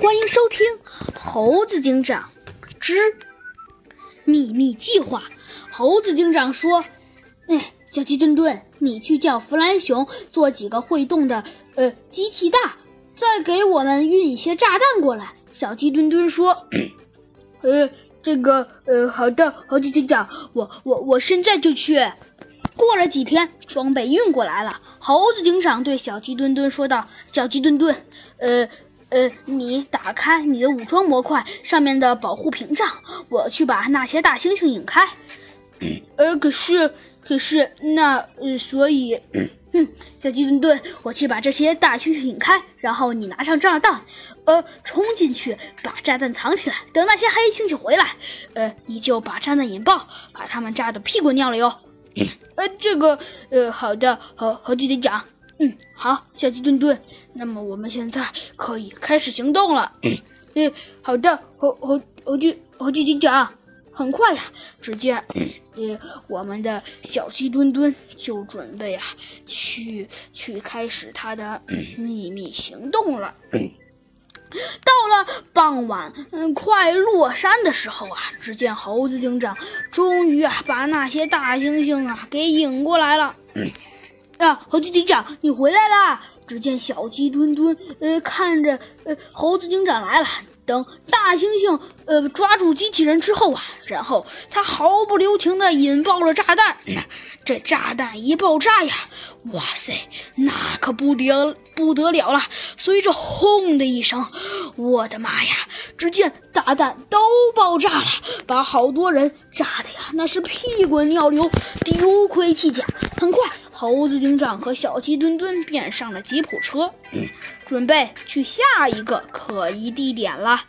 欢迎收听《猴子警长之秘密计划》。猴子警长说：“哎，小鸡墩墩，你去叫弗兰熊做几个会动的呃机器大，再给我们运一些炸弹过来。”小鸡墩墩说：“呃，这个呃，好的，猴子警长，我我我现在就去。”过了几天，装备运过来了。猴子警长对小鸡墩墩说道：“小鸡墩墩，呃。”呃，你打开你的武装模块上面的保护屏障，我去把那些大猩猩引开。呃，可是，可是，那，呃，所以，哼，小鸡墩墩，我去把这些大猩猩引开，然后你拿上炸弹，呃，冲进去把炸弹藏起来，等那些黑猩猩回来，呃，你就把炸弹引爆，把他们炸得屁滚尿流。呃，这个，呃，好的，好，好，记得讲。嗯，好，小鸡墩墩，那么我们现在可以开始行动了。嗯，好的，猴猴猴鸡猴鸡警长，很快呀，只见，呃，我们的小鸡墩墩就准备啊，去去开始他的秘密行动了。到了傍晚，嗯，快落山的时候啊，只见猴子警长终于啊，把那些大猩猩啊给引过来了。猴子警长，你回来啦！只见小鸡墩墩，呃，看着，呃，猴子警长来了。等大猩猩，呃，抓住机器人之后啊，然后他毫不留情地引爆了炸弹。这炸弹一爆炸呀，哇塞，那可不得不得了了！随着轰的一声，我的妈呀！只见炸弹都爆炸了，把好多人炸的呀，那是屁滚尿流，丢盔弃甲。很快。猴子警长和小鸡墩墩便上了吉普车，准备去下一个可疑地点了。